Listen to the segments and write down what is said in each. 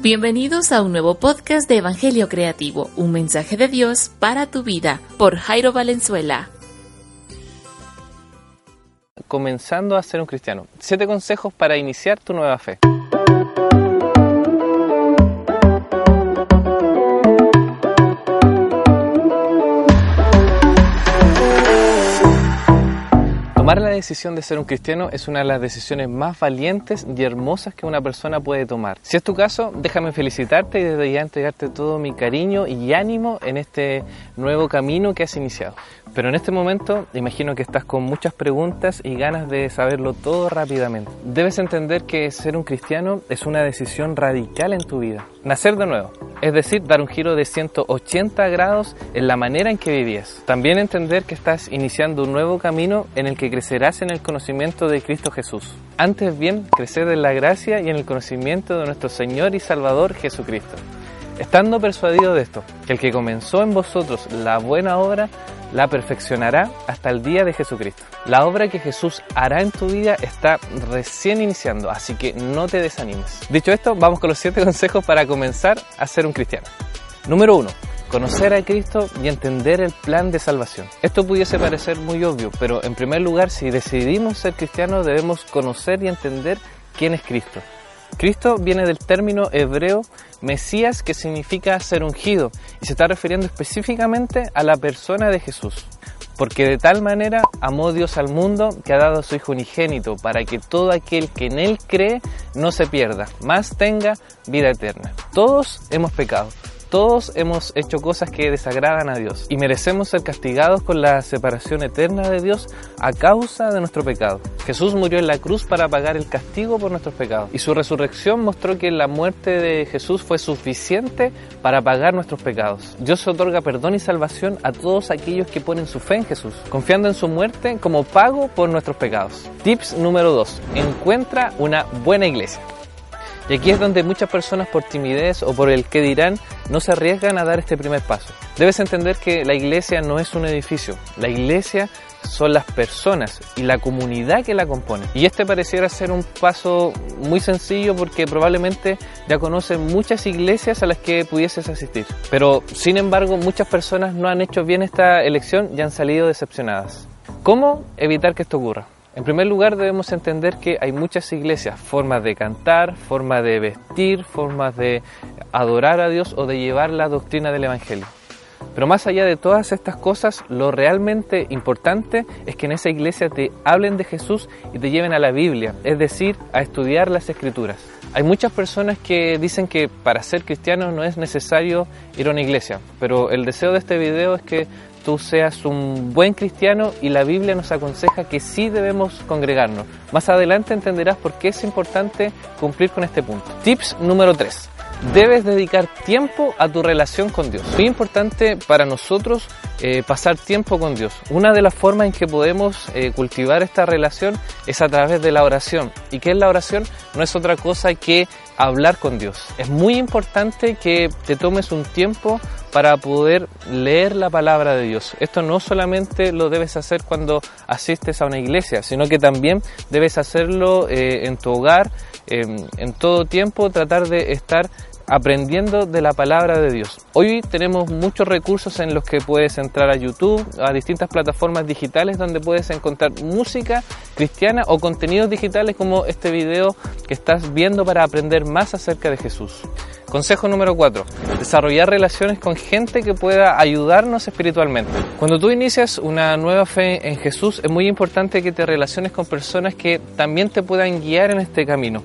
Bienvenidos a un nuevo podcast de Evangelio Creativo, un mensaje de Dios para tu vida, por Jairo Valenzuela. Comenzando a ser un cristiano. Siete consejos para iniciar tu nueva fe. Decisión de ser un cristiano es una de las decisiones más valientes y hermosas que una persona puede tomar. Si es tu caso, déjame felicitarte y desde ya entregarte todo mi cariño y ánimo en este nuevo camino que has iniciado. Pero en este momento imagino que estás con muchas preguntas y ganas de saberlo todo rápidamente. Debes entender que ser un cristiano es una decisión radical en tu vida. Nacer de nuevo, es decir, dar un giro de 180 grados en la manera en que vivías. También entender que estás iniciando un nuevo camino en el que crecerás en el conocimiento de Cristo Jesús. Antes bien, crecer en la gracia y en el conocimiento de nuestro Señor y Salvador Jesucristo. Estando persuadido de esto, que el que comenzó en vosotros la buena obra, la perfeccionará hasta el día de Jesucristo. La obra que Jesús hará en tu vida está recién iniciando, así que no te desanimes. Dicho esto, vamos con los 7 consejos para comenzar a ser un cristiano. Número 1. Conocer a Cristo y entender el plan de salvación. Esto pudiese parecer muy obvio, pero en primer lugar, si decidimos ser cristianos, debemos conocer y entender quién es Cristo. Cristo viene del término hebreo Mesías que significa ser ungido y se está refiriendo específicamente a la persona de Jesús. Porque de tal manera amó Dios al mundo que ha dado a su Hijo unigénito para que todo aquel que en Él cree no se pierda, más tenga vida eterna. Todos hemos pecado todos hemos hecho cosas que desagradan a Dios y merecemos ser castigados con la separación eterna de Dios a causa de nuestro pecado. Jesús murió en la cruz para pagar el castigo por nuestros pecados y su resurrección mostró que la muerte de Jesús fue suficiente para pagar nuestros pecados. Dios otorga perdón y salvación a todos aquellos que ponen su fe en Jesús, confiando en su muerte como pago por nuestros pecados. Tips número 2. Encuentra una buena iglesia. Y aquí es donde muchas personas por timidez o por el que dirán no se arriesgan a dar este primer paso. Debes entender que la iglesia no es un edificio, la iglesia son las personas y la comunidad que la compone. Y este pareciera ser un paso muy sencillo porque probablemente ya conoces muchas iglesias a las que pudieses asistir. Pero sin embargo muchas personas no han hecho bien esta elección y han salido decepcionadas. ¿Cómo evitar que esto ocurra? En primer lugar debemos entender que hay muchas iglesias, formas de cantar, formas de vestir, formas de adorar a Dios o de llevar la doctrina del Evangelio. Pero más allá de todas estas cosas, lo realmente importante es que en esa iglesia te hablen de Jesús y te lleven a la Biblia, es decir, a estudiar las escrituras. Hay muchas personas que dicen que para ser cristiano no es necesario ir a una iglesia, pero el deseo de este video es que tú seas un buen cristiano y la Biblia nos aconseja que sí debemos congregarnos. Más adelante entenderás por qué es importante cumplir con este punto. Tips número 3. Debes dedicar tiempo a tu relación con Dios. Muy importante para nosotros eh, pasar tiempo con Dios. Una de las formas en que podemos eh, cultivar esta relación es a través de la oración. ¿Y qué es la oración? No es otra cosa que hablar con Dios. Es muy importante que te tomes un tiempo para poder leer la palabra de Dios. Esto no solamente lo debes hacer cuando asistes a una iglesia, sino que también debes hacerlo eh, en tu hogar, en todo tiempo, tratar de estar aprendiendo de la palabra de Dios. Hoy tenemos muchos recursos en los que puedes entrar a YouTube, a distintas plataformas digitales donde puedes encontrar música cristiana o contenidos digitales como este video que estás viendo para aprender más acerca de Jesús. Consejo número 4. Desarrollar relaciones con gente que pueda ayudarnos espiritualmente. Cuando tú inicias una nueva fe en Jesús es muy importante que te relaciones con personas que también te puedan guiar en este camino.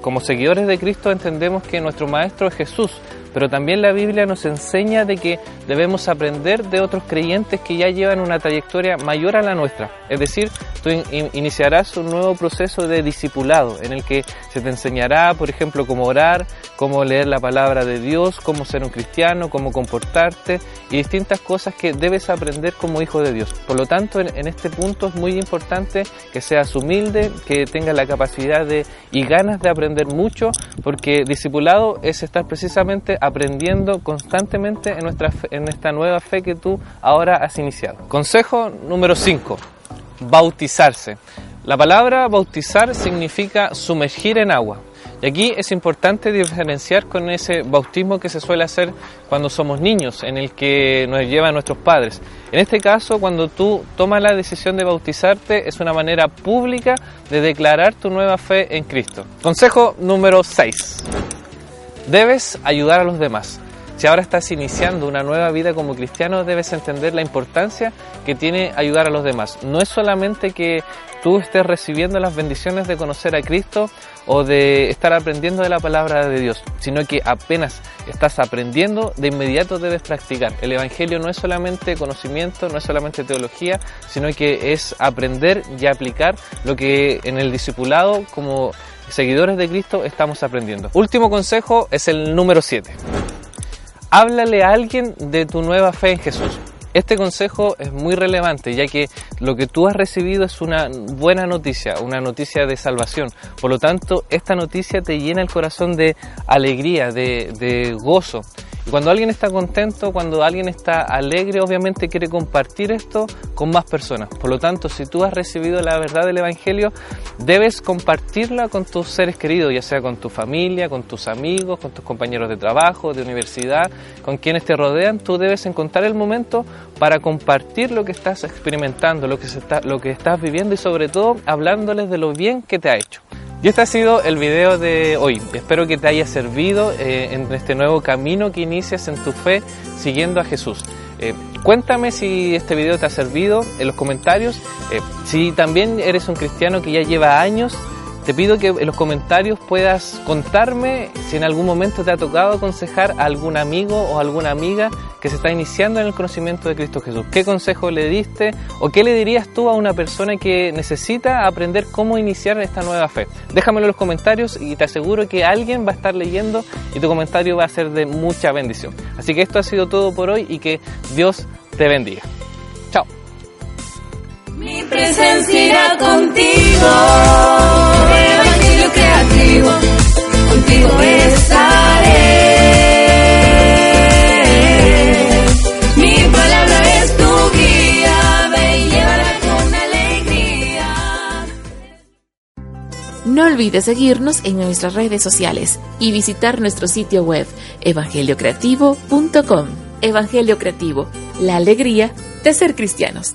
Como seguidores de Cristo entendemos que nuestro Maestro es Jesús, pero también la Biblia nos enseña de que debemos aprender de otros creyentes que ya llevan una trayectoria mayor a la nuestra. Es decir, tú iniciarás un nuevo proceso de discipulado en el que se te enseñará, por ejemplo, cómo orar, cómo leer la palabra de Dios, cómo ser un cristiano, cómo comportarte y distintas cosas que debes aprender como hijo de Dios. Por lo tanto, en, este punto es muy importante que seas humilde, que tengas la capacidad de y ganas de aprender mucho, porque discipulado es estar precisamente aprendiendo constantemente en, nuestra, en esta nueva fe que tú ahora has iniciado. Consejo número 5. Bautizarse. La palabra bautizar significa sumergir en agua. Y aquí es importante diferenciar con ese bautismo que se suele hacer cuando somos niños, en el que nos llevan nuestros padres. En este caso, cuando tú tomas la decisión de bautizarte, es una manera pública de declarar tu nueva fe en Cristo. Consejo número 6. Debes ayudar a los demás. Si ahora estás iniciando una nueva vida como cristiano, debes entender la importancia que tiene ayudar a los demás. No es solamente que tú estés recibiendo las bendiciones de conocer a Cristo o de estar aprendiendo de la palabra de Dios, sino que apenas estás aprendiendo, de inmediato debes practicar. El Evangelio no es solamente conocimiento, no es solamente teología, sino que es aprender y aplicar lo que en el discipulado como seguidores de Cristo estamos aprendiendo. Último consejo es el número 7 háblale a alguien de tu nueva fe en Jesús. Este consejo es muy relevante ya que lo que tú has recibido es una buena noticia, una noticia de salvación. Por lo tanto, esta noticia te llena el corazón de alegría, de, de gozo. Cuando alguien está contento, cuando alguien está alegre, obviamente quiere compartir esto con más personas. Por lo tanto, si tú has recibido la verdad del Evangelio, debes compartirla con tus seres queridos, ya sea con tu familia, con tus amigos, con tus compañeros de trabajo, de universidad, con quienes te rodean. Tú debes encontrar el momento para compartir lo que estás experimentando, lo que estás viviendo y sobre todo hablándoles de lo bien que te ha hecho. Y este ha sido el video de hoy. Espero que te haya servido eh, en este nuevo camino que inicias en tu fe siguiendo a Jesús. Eh, cuéntame si este video te ha servido en los comentarios. Eh, si también eres un cristiano que ya lleva años te pido que en los comentarios puedas contarme si en algún momento te ha tocado aconsejar a algún amigo o alguna amiga que se está iniciando en el conocimiento de Cristo Jesús. ¿Qué consejo le diste o qué le dirías tú a una persona que necesita aprender cómo iniciar esta nueva fe? Déjamelo en los comentarios y te aseguro que alguien va a estar leyendo y tu comentario va a ser de mucha bendición. Así que esto ha sido todo por hoy y que Dios te bendiga. Mi presencia contigo, Evangelio creativo, contigo estaré. Mi palabra es tu guía, ve y llévala con alegría. No olvides seguirnos en nuestras redes sociales y visitar nuestro sitio web evangeliocreativo.com. Evangelio Creativo, la alegría de ser cristianos.